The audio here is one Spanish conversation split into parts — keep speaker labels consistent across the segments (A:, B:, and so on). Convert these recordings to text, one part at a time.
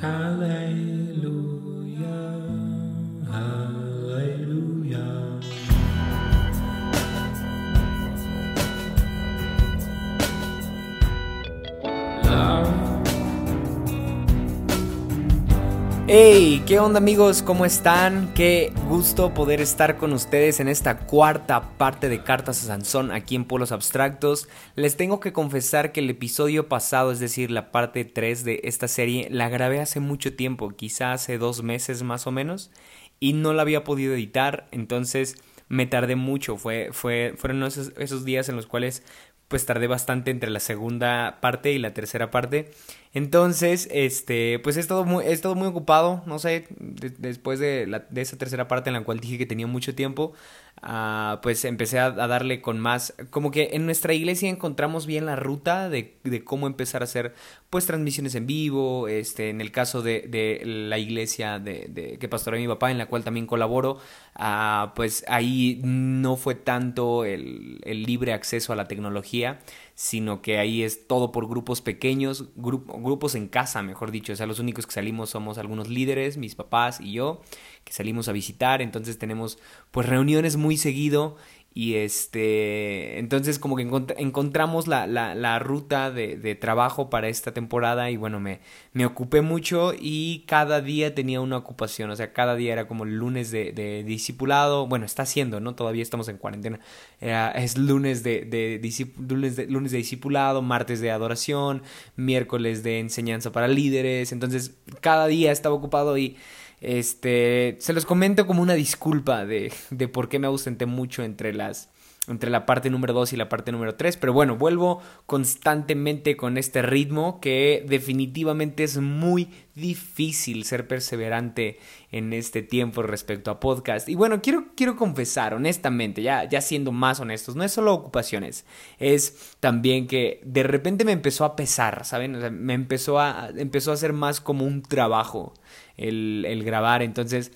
A: Hallelujah. Hey, ¿qué onda amigos? ¿Cómo están? Qué gusto poder estar con ustedes en esta cuarta parte de Cartas a Sansón aquí en Polos Abstractos. Les tengo que confesar que el episodio pasado, es decir, la parte 3 de esta serie, la grabé hace mucho tiempo, quizá hace dos meses más o menos, y no la había podido editar, entonces me tardé mucho. Fue, fue, fueron esos, esos días en los cuales pues tardé bastante entre la segunda parte y la tercera parte. Entonces, este, pues he estado muy, he estado muy ocupado, no sé, después de, la, de esa tercera parte en la cual dije que tenía mucho tiempo, uh, pues empecé a, darle con más, como que en nuestra iglesia encontramos bien la ruta de, cómo empezar a hacer, pues, transmisiones en vivo, este, en el caso de, de la iglesia de, que pastorea mi papá, en la cual también colaboro, uh, pues ahí no fue tanto el libre acceso a la tecnología, sino que ahí es todo por grupos pequeños, grupos en casa, mejor dicho. O sea, los únicos que salimos somos algunos líderes, mis papás y yo, que salimos a visitar. Entonces tenemos pues reuniones muy seguido y este, entonces como que encont encontramos la, la, la ruta de, de, trabajo para esta temporada y bueno, me, me ocupé mucho y cada día tenía una ocupación, o sea, cada día era como el lunes de, de discipulado, bueno, está haciendo, ¿no? Todavía estamos en cuarentena, es lunes de, de, lunes de, lunes de discipulado, martes de adoración, miércoles de enseñanza para líderes, entonces cada día estaba ocupado y este, se los comento como una disculpa de, de por qué me ausenté mucho entre las entre la parte número 2 y la parte número 3, pero bueno, vuelvo constantemente con este ritmo que definitivamente es muy difícil ser perseverante en este tiempo respecto a podcast. Y bueno, quiero, quiero confesar honestamente, ya, ya siendo más honestos, no es solo ocupaciones, es también que de repente me empezó a pesar, ¿saben? O sea, me empezó a, empezó a ser más como un trabajo el, grabar, entonces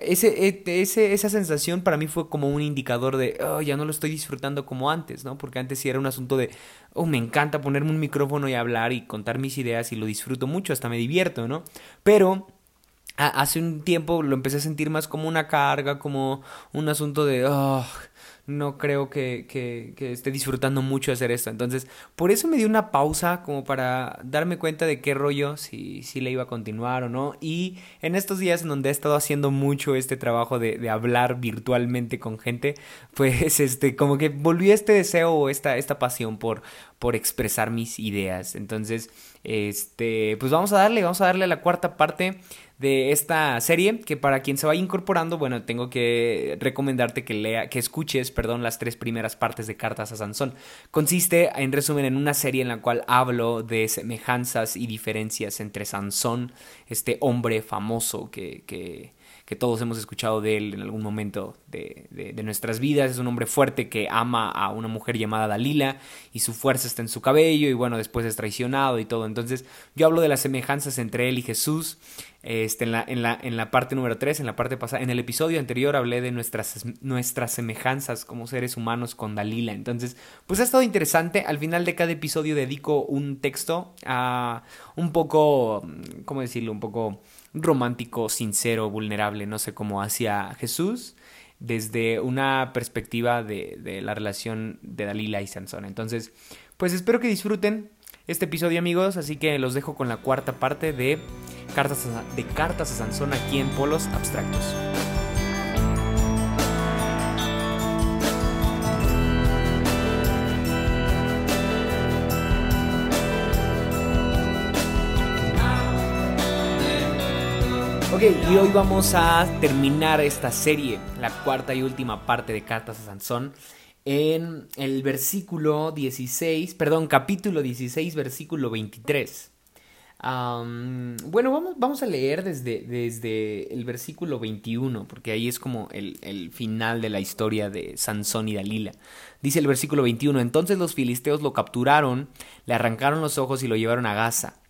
A: e, ese, esa sensación para mí fue como un indicador de, oh, ya no lo estoy disfrutando como antes, ¿no? Porque antes sí era un asunto de, oh, me encanta ponerme un micrófono y hablar y contar mis ideas y lo disfruto mucho, hasta me divierto, ¿no? Pero hace un tiempo lo empecé a sentir más como una carga, como un asunto de, oh, no creo que, que, que, esté disfrutando mucho hacer esto. Entonces, por eso me di una pausa como para darme cuenta de qué rollo, si, si le iba a continuar o no. Y en estos días en donde he estado haciendo mucho este trabajo de, de hablar virtualmente con gente, pues este, como que volví a este deseo o esta, esta pasión por, por expresar mis ideas. Entonces, este, pues vamos a darle, vamos a darle a la cuarta parte de esta serie que para quien se vaya incorporando, bueno, tengo que recomendarte que lea, que escuches, perdón, las tres primeras partes de Cartas a Sansón. Consiste, en resumen, en una serie en la cual hablo de semejanzas y diferencias entre Sansón, este hombre famoso que, que que todos hemos escuchado de él en algún momento de, de, nuestras vidas. Es un hombre fuerte que ama a una mujer llamada Dalila y su fuerza está en su cabello y bueno, después es traicionado y todo. Entonces yo hablo de las semejanzas entre él y Jesús. Este, en, la, en, la, en la parte número 3, en la parte pasada, en el episodio anterior hablé de nuestras, nuestras semejanzas como seres humanos con Dalila. Entonces, pues ha estado interesante. Al final de cada episodio dedico un texto a un poco, ¿cómo decirlo? Un poco romántico, sincero, vulnerable, no sé cómo hacia Jesús desde una perspectiva de, la relación de Dalila y Sansón. Entonces, pues espero que disfruten este episodio amigos, así que los dejo con la cuarta parte de Cartas de Cartas a Sansón aquí en Polos Abstractos. Y hoy vamos a terminar esta serie, la cuarta y última parte de Cartas a Sansón, en el versículo 16, perdón, capítulo 16, versículo 23. Um, bueno, vamos, vamos a leer desde, desde el versículo 21, porque ahí es como el, el, final de la historia de Sansón y Dalila. Dice el versículo 21, entonces los filisteos lo capturaron, le arrancaron los ojos y lo llevaron a Gaza.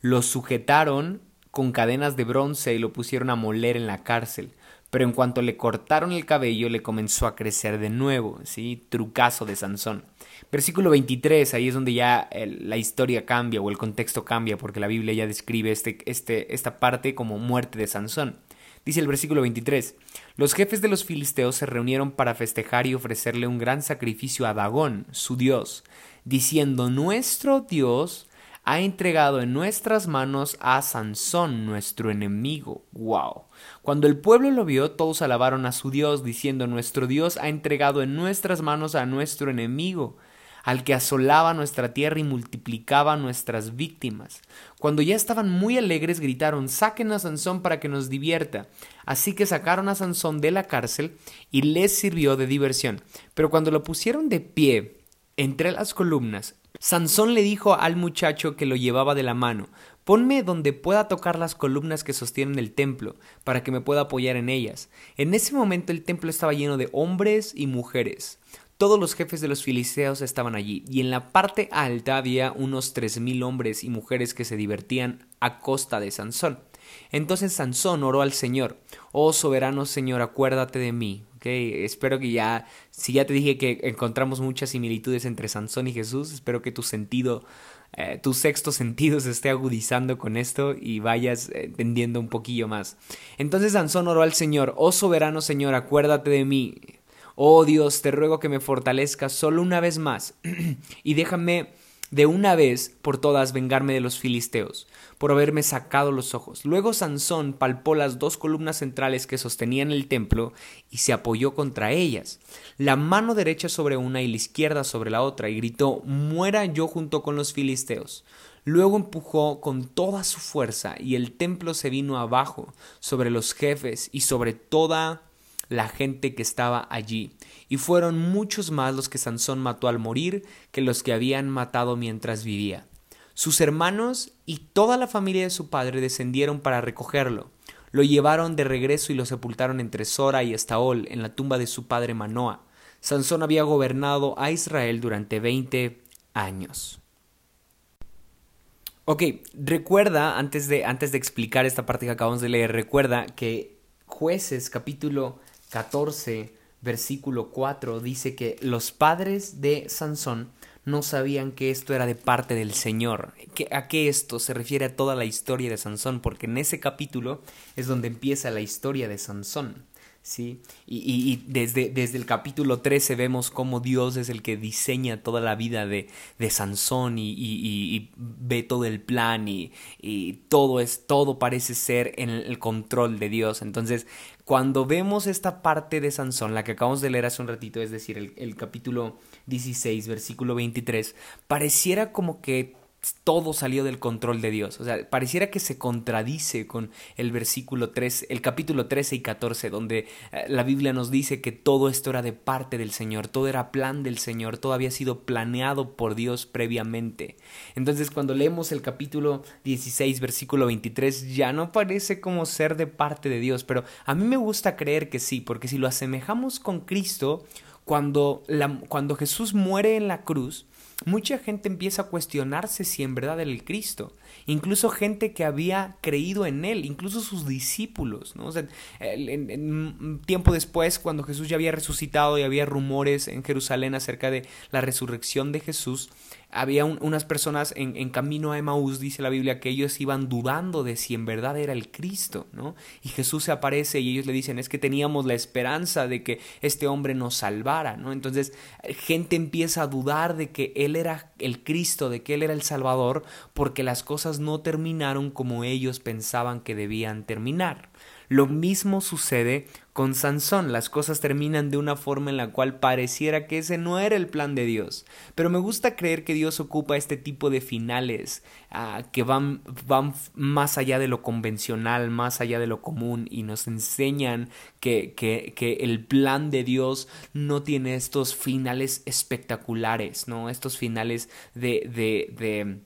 A: Lo sujetaron con cadenas de bronce y lo pusieron a moler en la cárcel. pero en cuanto le cortaron el cabello le comenzó a crecer de nuevo, ¿sí? Trucazo de Sansón. Versículo 23, ahí es donde ya la historia cambia o el contexto cambia porque la Biblia ya describe este, este, esta parte como muerte de Sansón. Dice el versículo 23, los jefes de los filisteos se reunieron para festejar y ofrecerle un gran sacrificio a Dagón, su dios, diciendo, nuestro dios ha entregado en nuestras manos a Sansón, nuestro enemigo. ¡Wow! Cuando el pueblo lo vio, todos alabaron a su Dios, diciendo, Nuestro Dios ha entregado en nuestras manos a nuestro enemigo, al que asolaba nuestra tierra y multiplicaba nuestras víctimas. Cuando ya estaban muy alegres, gritaron, Saquen a Sansón para que nos divierta. Así que sacaron a Sansón de la cárcel y les sirvió de diversión. Pero cuando lo pusieron de pie entre las columnas, Sansón le dijo al muchacho que lo llevaba de la mano, Ponme donde pueda tocar las columnas que sostienen el templo, para que me pueda apoyar en ellas. En ese momento el templo estaba lleno de hombres y mujeres. Todos los jefes de los filisteos estaban allí, y en la parte alta había unos tres mil hombres y mujeres que se divertían a costa de Sansón. Entonces Sansón oró al Señor, Oh soberano Señor, acuérdate de mí. Okay, espero que ya, si ya te dije que encontramos muchas similitudes entre Sansón y Jesús, espero que tu sentido, eh, tu sexto sentido se esté agudizando con esto y vayas entendiendo un poquillo más. Entonces Sansón oró al Señor, oh soberano Señor, acuérdate de mí. Oh Dios, te ruego que me fortalezcas solo una vez más y déjame de una vez por todas vengarme de los filisteos, por haberme sacado los ojos. Luego Sansón palpó las dos columnas centrales que sostenían el templo y se apoyó contra ellas, la mano derecha sobre una y la izquierda sobre la otra, y gritó Muera yo junto con los filisteos. Luego empujó con toda su fuerza, y el templo se vino abajo sobre los jefes y sobre toda la gente que estaba allí, y fueron muchos más los que Sansón mató al morir que los que habían matado mientras vivía. Sus hermanos y toda la familia de su padre descendieron para recogerlo. Lo llevaron de regreso y lo sepultaron entre Sora y Estaol en la tumba de su padre Manoa. Sansón había gobernado a Israel durante veinte años. Ok, recuerda, antes de, antes de explicar esta parte que acabamos de leer, recuerda que jueces capítulo 14, versículo 4, dice que los padres de Sansón no sabían que esto era de parte del Señor. ¿A qué esto se refiere a toda la historia de Sansón? Porque en ese capítulo es donde empieza la historia de Sansón. ¿Sí? Y, y, desde, desde, el capítulo 13 vemos cómo Dios es el que diseña toda la vida de, de Sansón y, y, ve todo el plan y, todo es, todo parece ser en el control de Dios. Entonces, cuando vemos esta parte de Sansón, la que acabamos de leer hace un ratito, es decir, el, el capítulo 16, versículo 23, pareciera como que todo salió del control de Dios. O sea, pareciera que se contradice con el versículo 3, el capítulo 13 y 14, donde eh, la Biblia nos dice que todo esto era de parte del Señor, todo era plan del Señor, todo había sido planeado por Dios previamente. Entonces, cuando leemos el capítulo 16, versículo 23, ya no parece como ser de parte de Dios, pero a mí me gusta creer que sí, porque si lo asemejamos con Cristo, cuando, cuando Jesús muere en la cruz, mucha gente empieza a cuestionarse si en verdad era el Cristo. Incluso gente que había creído en él, incluso sus discípulos. ¿no? en, tiempo después, cuando Jesús ya había resucitado y había rumores en Jerusalén acerca de la resurrección de Jesús, había unas personas en, camino a Emaús, dice la Biblia, que ellos iban dudando de si en verdad era el Cristo, ¿no? Y Jesús se aparece y ellos le dicen, es que teníamos la esperanza de que este hombre nos salvara, ¿no? Entonces, gente empieza a dudar de que Él era el Cristo, de que Él era el Salvador, porque las cosas no terminaron como ellos pensaban que debían terminar. Lo mismo sucede con Sansón. Las cosas terminan de una forma en la cual pareciera que ese no era el plan de Dios. Pero me gusta creer que Dios ocupa este tipo de finales ah, que van, van más allá de lo convencional, más allá de lo común y nos enseñan que, que, que el plan de Dios no tiene estos finales espectaculares, ¿no? Estos finales de, de, de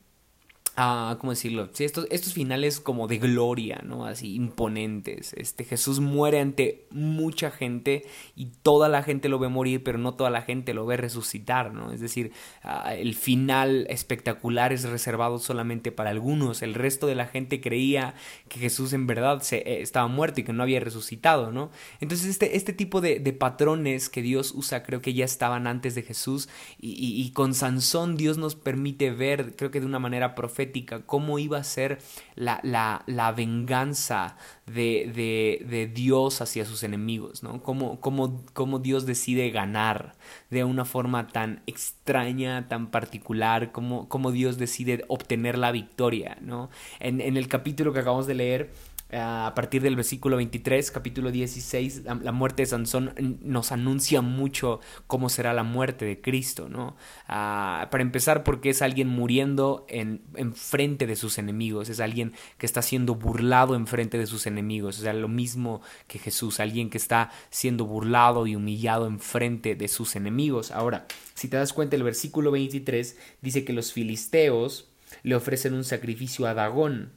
A: ah, ¿cómo decirlo? Sí, estos, estos finales como de gloria, ¿no? Así imponentes. Este Jesús muere ante mucha gente y toda la gente lo ve morir, pero no toda la gente lo ve resucitar, ¿no? Es decir, ah, el final espectacular es reservado solamente para algunos. El resto de la gente creía que Jesús en verdad se, eh, estaba muerto y que no había resucitado, ¿no? Entonces este, este tipo de, de, patrones que Dios usa creo que ya estaban antes de Jesús y, y, y con Sansón Dios nos permite ver, creo que de una manera profética, cómo iba a ser la, la, venganza de, de, de, Dios hacia sus enemigos, ¿no? Cómo, cómo, cómo, Dios decide ganar de una forma tan extraña, tan particular, cómo, cómo Dios decide obtener la victoria, ¿no? En, en el capítulo que acabamos de leer, a partir del versículo 23, capítulo 16, la, muerte de Sansón nos anuncia mucho cómo será la muerte de Cristo, ¿no? Ah, para empezar, porque es alguien muriendo en, en, frente de sus enemigos, es alguien que está siendo burlado en frente de sus enemigos, o sea, lo mismo que Jesús, alguien que está siendo burlado y humillado en frente de sus enemigos. Ahora, si te das cuenta, el versículo 23 dice que los filisteos le ofrecen un sacrificio a Dagón,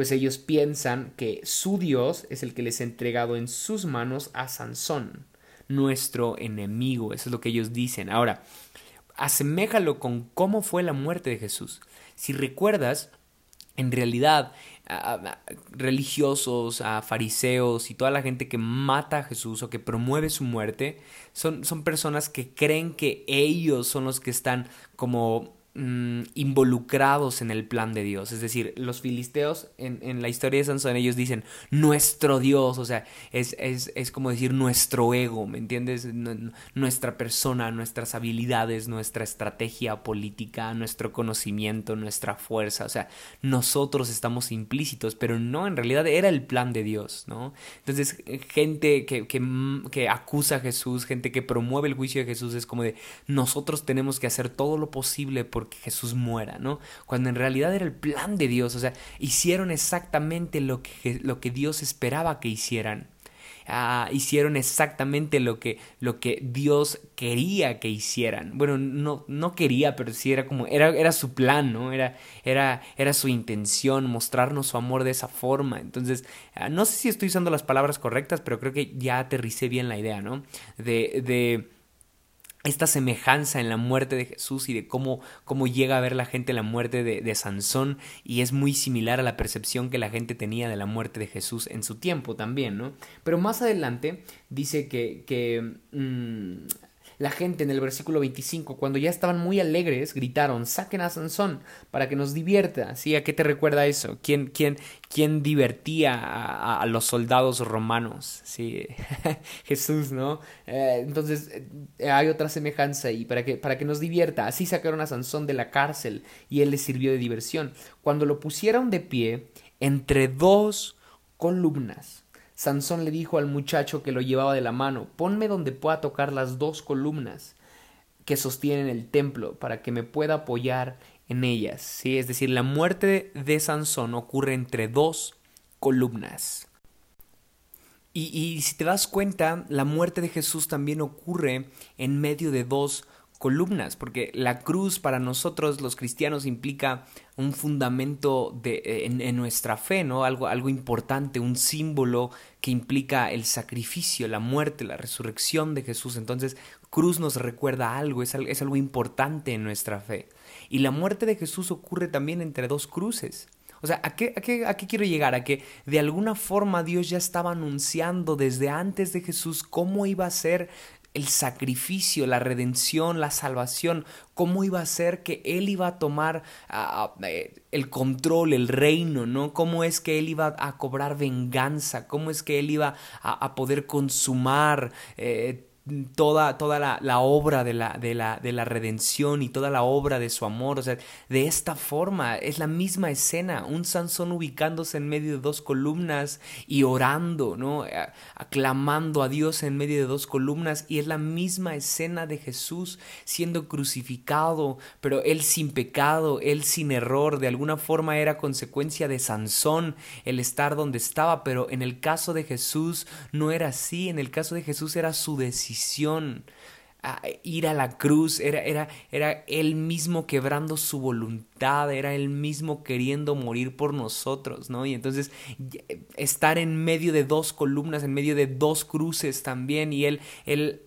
A: pues ellos piensan que su Dios es el que les ha entregado en sus manos a Sansón, nuestro enemigo, eso es lo que ellos dicen. Ahora, aseméjalo con cómo fue la muerte de Jesús. Si recuerdas, en realidad, religiosos, a fariseos y toda la gente que mata a Jesús o que promueve su muerte, son, son personas que creen que ellos son los que están como Mm, involucrados en el plan de Dios. Es decir, los filisteos en, en, la historia de Sansón, ellos dicen nuestro Dios, o sea, es, es, es como decir nuestro ego, ¿me entiendes? nuestra persona, nuestras habilidades, nuestra estrategia política, nuestro conocimiento, nuestra fuerza, o sea, nosotros estamos implícitos, pero no, en realidad era el plan de Dios, ¿no? Entonces, gente que, que, que acusa a Jesús, gente que promueve el juicio de Jesús, es como de nosotros tenemos que hacer todo lo posible por que Jesús muera, ¿no? Cuando en realidad era el plan de Dios, o sea, hicieron exactamente lo que, lo que Dios esperaba que hicieran. Ah, hicieron exactamente lo que, lo que Dios quería que hicieran. Bueno, no, no quería, pero sí era como, era, era su plan, ¿no? Era, era, era su intención, mostrarnos su amor de esa forma. Entonces, ah, no sé si estoy usando las palabras correctas, pero creo que ya aterricé bien la idea, ¿no? De, de esta semejanza en la muerte de Jesús y de cómo, cómo llega a ver la gente la muerte de, Sansón y es muy similar a la percepción que la gente tenía de la muerte de Jesús en su tiempo también, ¿no? Pero más adelante dice que, que mmm, la gente en el versículo 25, cuando ya estaban muy alegres, gritaron, saquen a Sansón para que nos divierta. ¿Sí? ¿A qué te recuerda eso? ¿Quién, quién, quién divertía a, los soldados romanos? ¿Sí? Jesús, ¿no? Eh, entonces eh, hay otra semejanza y para que, para que nos divierta. Así sacaron a Sansón de la cárcel y él les sirvió de diversión. Cuando lo pusieron de pie entre dos columnas, Sansón le dijo al muchacho que lo llevaba de la mano, ponme donde pueda tocar las dos columnas que sostienen el templo para que me pueda apoyar en ellas. ¿sí? Es decir, la muerte de Sansón ocurre entre dos columnas. Y, y, si te das cuenta, la muerte de Jesús también ocurre en medio de dos columnas, porque la cruz para nosotros los cristianos implica un fundamento de, eh, en, nuestra fe, ¿no? Algo, algo importante, un símbolo que implica el sacrificio, la muerte, la resurrección de Jesús. Entonces, cruz nos recuerda algo, es, es algo importante en nuestra fe. Y la muerte de Jesús ocurre también entre dos cruces. O sea, ¿a qué, a, qué, ¿a qué, quiero llegar? A que de alguna forma Dios ya estaba anunciando desde antes de Jesús cómo iba a ser el sacrificio, la redención, la salvación, cómo iba a ser que Él iba a tomar uh, el control, el reino, ¿no? Cómo es que Él iba a cobrar venganza, cómo es que Él iba a, a poder consumar eh, toda, toda la, la obra de la, de, la, de la redención y toda la obra de su amor. O sea, de esta forma es la misma escena, un Sansón ubicándose en medio de dos columnas y orando, ¿no? Aclamando a Dios en medio de dos columnas y es la misma escena de Jesús siendo crucificado, pero él sin pecado, él sin error, de alguna forma era consecuencia de Sansón el estar donde estaba, pero en el caso de Jesús no era así, en el caso de Jesús era su ir a la cruz, era, era, era él mismo quebrando su voluntad, era él mismo queriendo morir por nosotros, ¿no? Y entonces estar en medio de dos columnas, en medio de dos cruces también, y él, él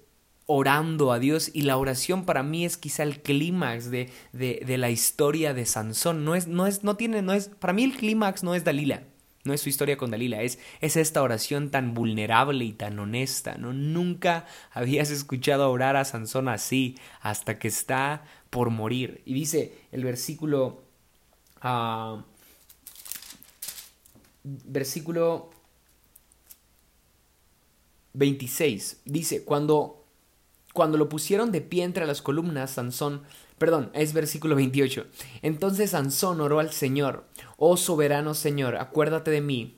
A: orando a Dios y la oración para mí es quizá el clímax de, de, de, la historia de Sansón. No es, no es, no tiene, no es, para mí el clímax no es Dalila. No es su historia con Dalila, es, es esta oración tan vulnerable y tan honesta, ¿no? Nunca habías escuchado orar a Sansón así hasta que está por morir. Y dice el versículo... Uh, versículo 26. Dice, cuando, cuando lo pusieron de pie entre las columnas, Sansón Perdón, es versículo 28. Entonces Sansón oró al Señor, oh soberano Señor, acuérdate de mí.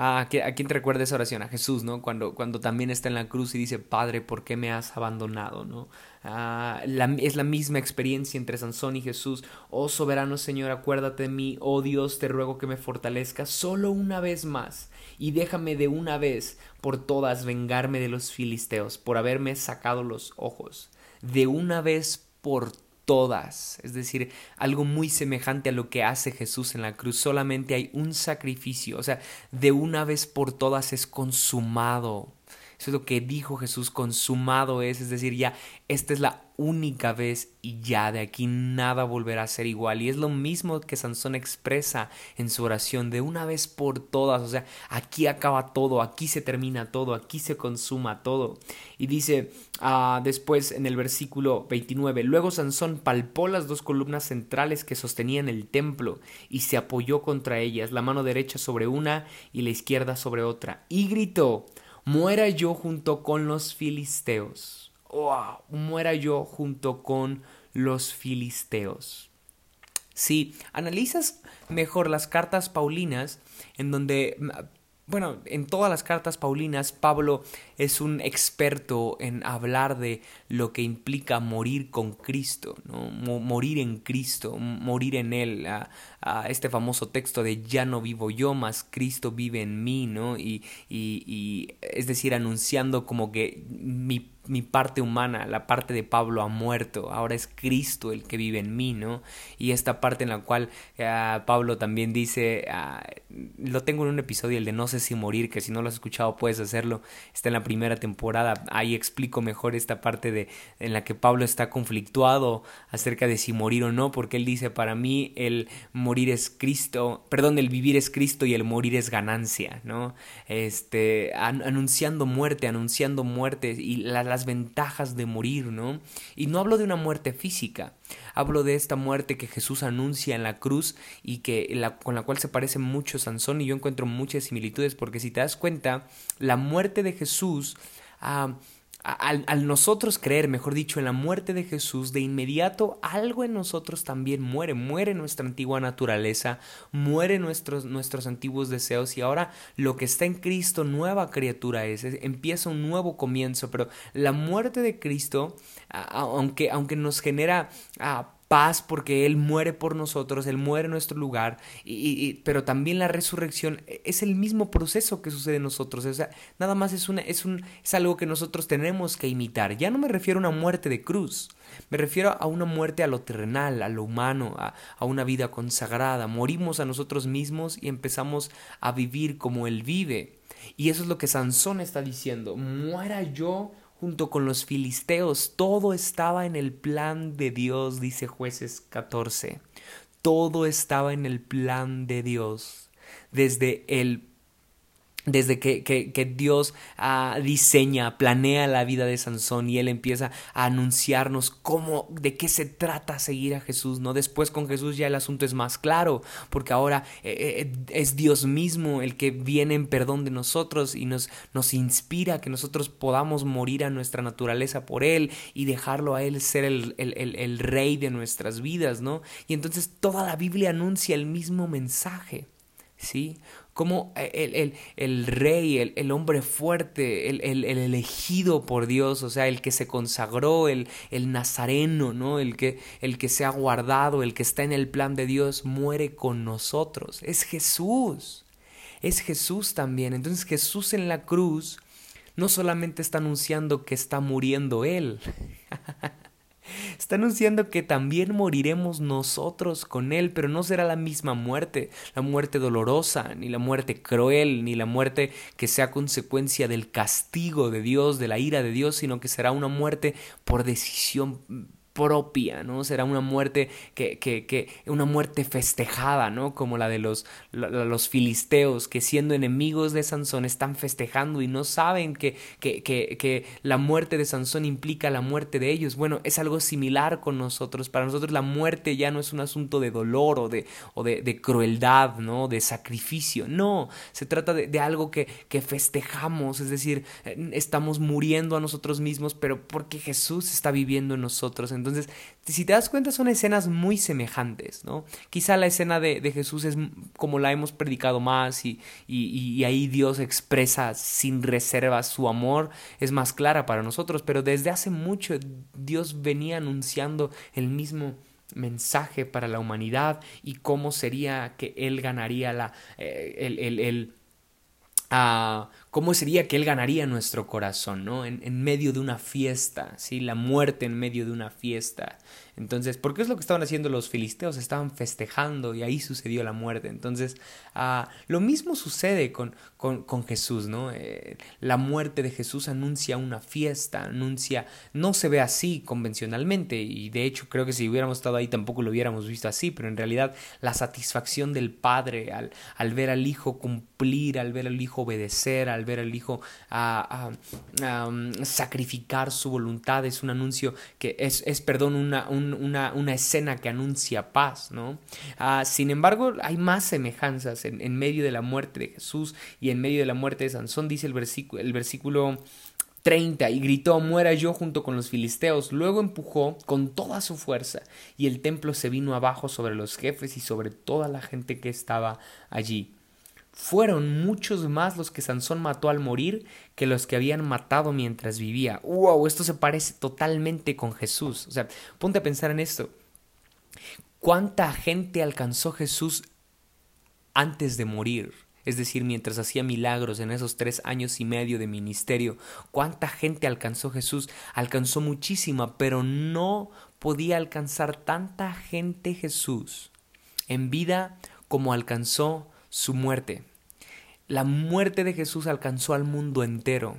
A: Ah, ¿a quién te recuerda esa oración? A Jesús, ¿no? Cuando, cuando también está en la cruz y dice, Padre, ¿por qué me has abandonado? ¿no? Ah, es la misma experiencia entre Sansón y Jesús. Oh soberano Señor, acuérdate de mí. Oh Dios, te ruego que me fortalezca solo una vez más y déjame de una vez por todas vengarme de los filisteos por haberme sacado los ojos. De una vez por todas todas, es decir, algo muy semejante a lo que hace Jesús en la cruz. Solamente hay un sacrificio, o sea, de una vez por todas es consumado. Eso es lo que dijo Jesús, consumado es, es decir, ya esta es la única vez y ya de aquí nada volverá a ser igual. Y es lo mismo que Sansón expresa en su oración, de una vez por todas, o sea, aquí acaba todo, aquí se termina todo, aquí se consuma todo. Y dice uh, después en el versículo 29, luego Sansón palpó las dos columnas centrales que sostenían el templo y se apoyó contra ellas, la mano derecha sobre una y la izquierda sobre otra, y gritó, muera yo junto con los filisteos. Wow, muera yo junto con los filisteos. Si analizas mejor las cartas paulinas, en donde bueno, en todas las cartas paulinas, Pablo es un experto en hablar de lo que implica morir con Cristo, ¿no? morir en Cristo, morir en Él. A, este famoso texto de ya no vivo yo, más Cristo vive en mí, ¿no? Y, y, y es decir, anunciando como que mi mi parte humana, la parte de Pablo ha muerto, ahora es Cristo el que vive en mí, ¿no? Y esta parte en la cual uh, Pablo también dice, uh, lo tengo en un episodio, el de no sé si morir, que si no lo has escuchado puedes hacerlo, está en la primera temporada, ahí explico mejor esta parte de en la que Pablo está conflictuado acerca de si morir o no, porque él dice, para mí el morir es Cristo, perdón, el vivir es Cristo y el morir es ganancia, ¿no? Este, an anunciando muerte, anunciando muerte y la, ventajas de morir, ¿no? Y no hablo de una muerte física, hablo de esta muerte que Jesús anuncia en la cruz y que con la cual se parece mucho Sansón y yo encuentro muchas similitudes porque si te das cuenta, la muerte de Jesús... Ah, al, nosotros creer, mejor dicho, en la muerte de Jesús, de inmediato algo en nosotros también muere, muere nuestra antigua naturaleza, muere nuestros, nuestros antiguos deseos y ahora lo que está en Cristo, nueva criatura es, empieza un nuevo comienzo, pero la muerte de Cristo, aunque, aunque nos genera paz porque Él muere por nosotros, Él muere en nuestro lugar, y, pero también la resurrección es el mismo proceso que sucede en nosotros, o sea, nada más es, una, es, un, es algo que nosotros tenemos que imitar. Ya no me refiero a una muerte de cruz, me refiero a una muerte a lo terrenal, a lo humano, a, a una vida consagrada. Morimos a nosotros mismos y empezamos a vivir como Él vive. Y eso es lo que Sansón está diciendo, muera yo junto con los filisteos. Todo estaba en el plan de Dios, dice jueces 14. Todo estaba en el plan de Dios. Desde el desde que, que, Dios ah, diseña, planea la vida de Sansón y él empieza a anunciarnos cómo, de qué se trata seguir a Jesús, ¿no? Después con Jesús ya el asunto es más claro, porque ahora eh, eh, es Dios mismo el que viene en perdón de nosotros y nos, nos inspira que nosotros podamos morir a nuestra naturaleza por Él y dejarlo a Él ser el, el, el rey de nuestras vidas, ¿no? Y entonces toda la Biblia anuncia el mismo mensaje. ¿sí? Como el, el, el rey, el, el, hombre fuerte, el, el, elegido por Dios, o sea, el que se consagró, el, el nazareno, ¿no? El que, el que se ha guardado, el que está en el plan de Dios, muere con nosotros. Es Jesús. Es Jesús también. Entonces Jesús en la cruz no solamente está anunciando que está muriendo Él, Está anunciando que también moriremos nosotros con Él, pero no será la misma muerte, la muerte dolorosa, ni la muerte cruel, ni la muerte que sea consecuencia del castigo de Dios, de la ira de Dios, sino que será una muerte por decisión propia, ¿no? Será una muerte que, que, una muerte festejada, ¿no? Como la de los, los filisteos, que siendo enemigos de Sansón están festejando y no saben que, que, que, la muerte de Sansón implica la muerte de ellos. Bueno, es algo similar con nosotros. Para nosotros la muerte ya no es un asunto de dolor o de, o de, de crueldad, ¿no? De sacrificio. No, se trata de, de algo que, que festejamos, es decir, estamos muriendo a nosotros mismos, pero porque Jesús está viviendo en nosotros. Entonces, si te das cuenta, son escenas muy semejantes, ¿no? Quizá la escena de, Jesús es como la hemos predicado más y, y, ahí Dios expresa sin reserva su amor, es más clara para nosotros, pero desde hace mucho Dios venía anunciando el mismo mensaje para la humanidad y cómo sería que Él ganaría la, eh, el, el, el ah, ¿Cómo sería que Él ganaría nuestro corazón, ¿no? En, en, medio de una fiesta, ¿sí? La muerte en medio de una fiesta. Entonces, ¿por qué es lo que estaban haciendo los filisteos? Estaban festejando y ahí sucedió la muerte. Entonces, ah, lo mismo sucede con, con, con Jesús, ¿no? Eh, la muerte de Jesús anuncia una fiesta, anuncia, no se ve así convencionalmente y de hecho creo que si hubiéramos estado ahí tampoco lo hubiéramos visto así, pero en realidad la satisfacción del Padre al, al ver al Hijo cumplir, al ver al Hijo obedecer, al ver al Hijo um, sacrificar su voluntad es un anuncio que es, es perdón, una, un, una, escena que anuncia paz, ¿no? Ah, sin embargo, hay más semejanzas en, en, medio de la muerte de Jesús y en medio de la muerte de Sansón, dice el versículo, el versículo 30 y gritó, muera yo junto con los filisteos. Luego empujó con toda su fuerza y el templo se vino abajo sobre los jefes y sobre toda la gente que estaba allí. Fueron muchos más los que Sansón mató al morir que los que habían matado mientras vivía. ¡Wow! Esto se parece totalmente con Jesús. O sea, ponte a pensar en esto. ¿Cuánta gente alcanzó Jesús antes de morir? Es decir, mientras hacía milagros en esos tres años y medio de ministerio. ¿Cuánta gente alcanzó Jesús? Alcanzó muchísima, pero no podía alcanzar tanta gente Jesús en vida como alcanzó su muerte. La muerte de Jesús alcanzó al mundo entero.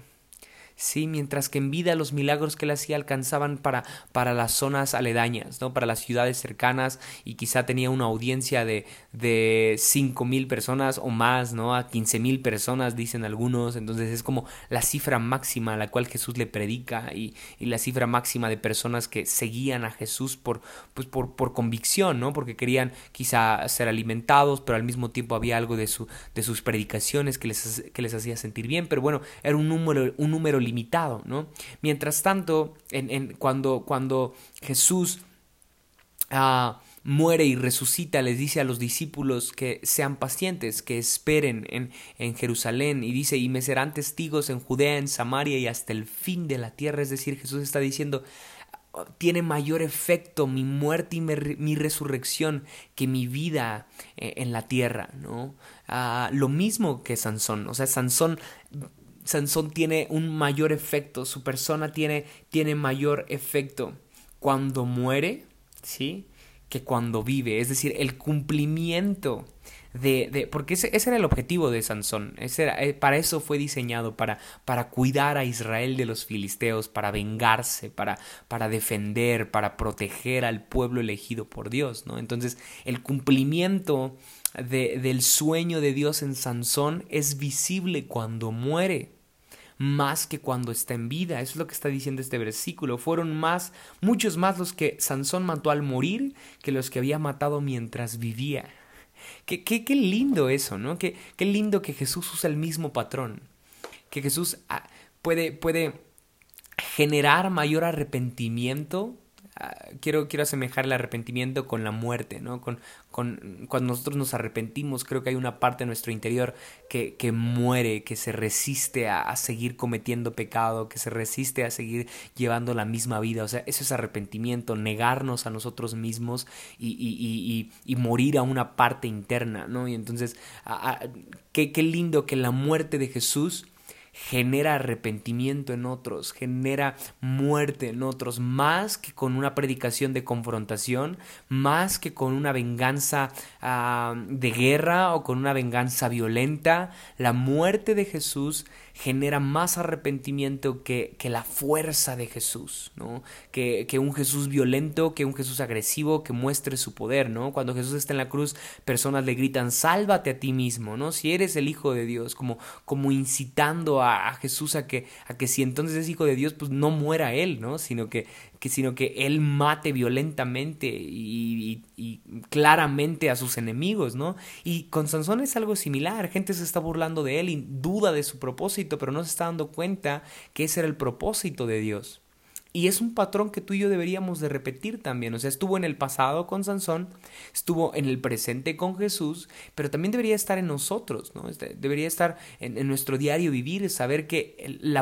A: Sí, mientras que en vida los milagros que él hacía alcanzaban para, para las zonas aledañas, ¿no? para las ciudades cercanas y quizá tenía una audiencia de, de cinco mil personas o más, ¿no? a quince mil personas dicen algunos, entonces es como la cifra máxima a la cual Jesús le predica y, y la cifra máxima de personas que seguían a Jesús por, pues por, por convicción, ¿no? porque querían quizá ser alimentados, pero al mismo tiempo había algo de, su, de sus predicaciones que les, que les hacía sentir bien, pero bueno, era un número, un número limitado, ¿no? Mientras tanto, cuando, Jesús ah, muere y resucita, les dice a los discípulos que sean pacientes, que esperen en, Jerusalén, y dice, y me serán testigos en Judea, en Samaria y hasta el fin de la tierra, es decir, Jesús está diciendo, tiene mayor efecto mi muerte y mi, resurrección que mi vida eh, en la tierra, ¿no? Ah, lo mismo que Sansón, o sea, Sansón Sansón tiene un mayor efecto, su persona tiene, tiene mayor efecto cuando muere, ¿sí? Que cuando vive. Es decir, el cumplimiento de... de porque ese, ese, era el objetivo de Sansón. Ese era, eh, para eso fue diseñado, para, para cuidar a Israel de los filisteos, para vengarse, para, para defender, para proteger al pueblo elegido por Dios, ¿no? Entonces, el cumplimiento de, del sueño de Dios en Sansón es visible cuando muere más que cuando está en vida. Eso es lo que está diciendo este versículo. Fueron más, muchos más los que Sansón mató al morir que los que había matado mientras vivía. Qué, qué, qué lindo eso, ¿no? Qué, qué lindo que Jesús usa el mismo patrón. Que Jesús ah, puede, puede generar mayor arrepentimiento Ah, quiero, quiero asemejar el arrepentimiento con la muerte, ¿no? Con, con, cuando nosotros nos arrepentimos, creo que hay una parte de nuestro interior que, que muere, que se resiste a, seguir cometiendo pecado, que se resiste a seguir llevando la misma vida. O sea, eso es arrepentimiento, negarnos a nosotros mismos y, y, y, y morir a una parte interna, ¿no? Y entonces, qué, qué lindo que la muerte de Jesús genera arrepentimiento en otros, genera muerte en otros, más que con una predicación de confrontación, más que con una venganza ah, de guerra o con una venganza violenta. La muerte de Jesús genera más arrepentimiento que, que la fuerza de Jesús, ¿no? Que, que, un Jesús violento, que un Jesús agresivo, que muestre su poder, ¿no? Cuando Jesús está en la cruz, personas le gritan, sálvate a ti mismo, ¿no? Si eres el Hijo de Dios, como, como incitando a, Jesús a que, a que si entonces es Hijo de Dios, pues no muera Él, ¿no? Sino que, que, sino que Él mate violentamente y, y claramente a sus enemigos, ¿no? Y con Sansón es algo similar, gente se está burlando de Él y duda de su propósito pero no se está dando cuenta que ese era el propósito de Dios. Y es un patrón que tú y yo deberíamos de repetir también. O sea, estuvo en el pasado con Sansón, estuvo en el presente con Jesús, pero también debería estar en nosotros, ¿no? Este, debería estar en, nuestro diario vivir, saber que el,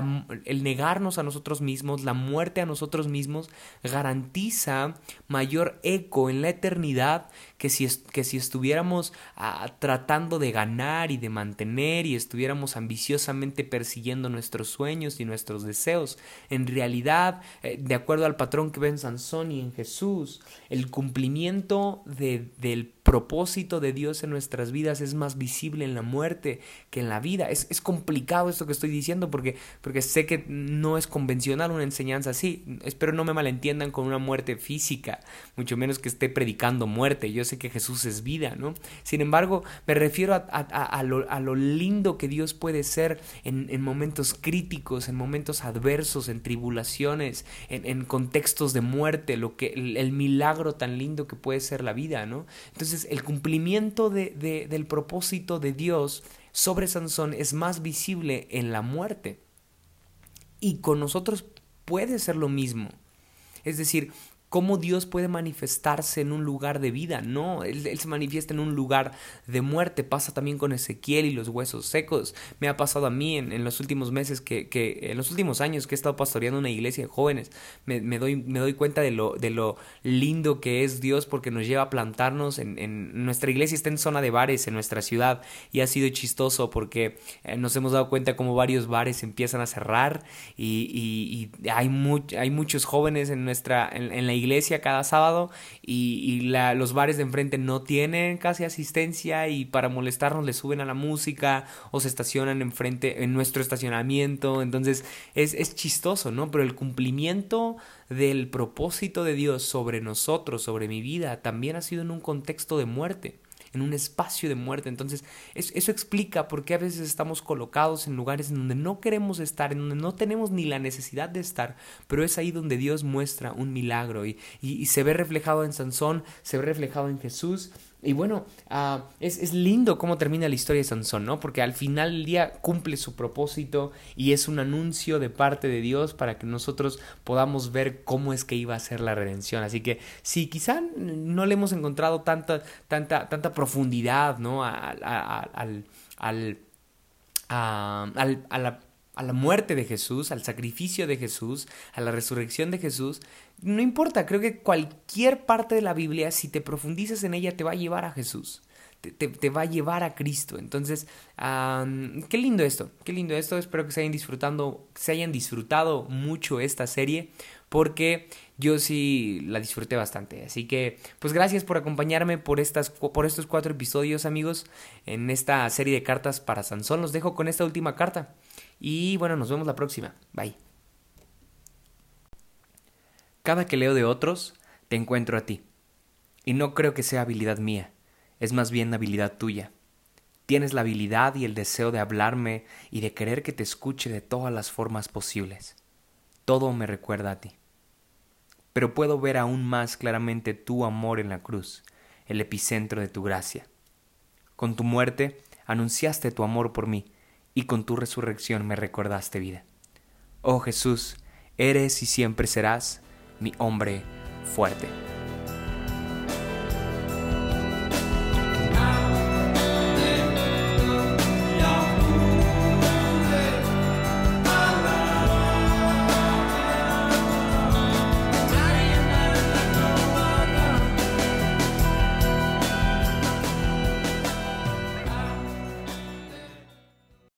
A: el, negarnos a nosotros mismos, la muerte a nosotros mismos, garantiza mayor eco en la eternidad que si, que si estuviéramos ah, tratando de ganar y de mantener y estuviéramos ambiciosamente persiguiendo nuestros sueños y nuestros deseos. En realidad, eh, de acuerdo al patrón que ven Sansón y en Jesús, el cumplimiento de, del propósito de Dios en nuestras vidas es más visible en la muerte que en la vida. Es, es, complicado esto que estoy diciendo porque, porque sé que no es convencional una enseñanza así. Espero no me malentiendan con una muerte física, mucho menos que esté predicando muerte. Yo sé que Jesús es vida, ¿no? Sin embargo, me refiero a, a, lo, a lo, lindo que Dios puede ser en, en, momentos críticos, en momentos adversos, en tribulaciones, en, en contextos de muerte, lo que, el, el milagro tan lindo que puede ser la vida, ¿no? Entonces, el cumplimiento de, del propósito de Dios sobre Sansón es más visible en la muerte. Y con nosotros puede ser lo mismo. Es decir, cómo Dios puede manifestarse en un lugar de vida. No, él, se manifiesta en un lugar de muerte. Pasa también con Ezequiel y los huesos secos. Me ha pasado a mí en, los últimos meses, que, que, en los últimos años que he estado pastoreando una iglesia de jóvenes, me, me, doy, me doy cuenta de lo, de lo lindo que es Dios porque nos lleva a plantarnos en, en nuestra iglesia está en zona de bares en nuestra ciudad y ha sido chistoso porque eh, nos hemos dado cuenta como varios bares empiezan a cerrar y, y, y hay, hay muchos jóvenes en nuestra en la iglesia cada sábado y, la, los bares de enfrente no tienen casi asistencia y para molestarnos le suben a la música o se estacionan enfrente en nuestro estacionamiento. Entonces es, es chistoso, ¿no? Pero el cumplimiento del propósito de Dios sobre nosotros, sobre mi vida, también ha sido en un contexto de muerte en un espacio de muerte. Entonces, eso, explica por qué a veces estamos colocados en lugares en donde no queremos estar, en donde no tenemos ni la necesidad de estar, pero es ahí donde Dios muestra un milagro y, se ve reflejado en Sansón, se ve reflejado en Jesús y bueno, uh, es, es, lindo cómo termina la historia de Sansón, ¿no? Porque al final del día cumple su propósito y es un anuncio de parte de Dios para que nosotros podamos ver cómo es que iba a ser la redención. Así que si quizá no le hemos encontrado tanta, tanta, tanta profundidad, ¿no? al, al, al, a la a la muerte de Jesús, al sacrificio de Jesús, a la resurrección de Jesús, no importa, creo que cualquier parte de la Biblia, si te profundizas en ella, te va a llevar a Jesús. Te, va a llevar a Cristo. Entonces, qué lindo esto, qué lindo esto. Espero que se hayan disfrutando, se hayan disfrutado mucho esta serie, porque yo sí la disfruté bastante. Así que, pues gracias por acompañarme por estas, por estos cuatro episodios, amigos, en esta serie de cartas para Sansón. Los dejo con esta última carta. Y bueno, nos vemos la próxima. Bye. Cada que leo de otros, te encuentro a ti. Y no creo que sea habilidad mía, es más bien habilidad tuya. Tienes la habilidad y el deseo de hablarme y de querer que te escuche de todas las formas posibles. Todo me recuerda a ti. Pero puedo ver aún más claramente tu amor en la cruz, el epicentro de tu gracia. Con tu muerte anunciaste tu amor por mí, y con tu resurrección me recordaste vida. Oh Jesús, eres y siempre serás mi hombre fuerte.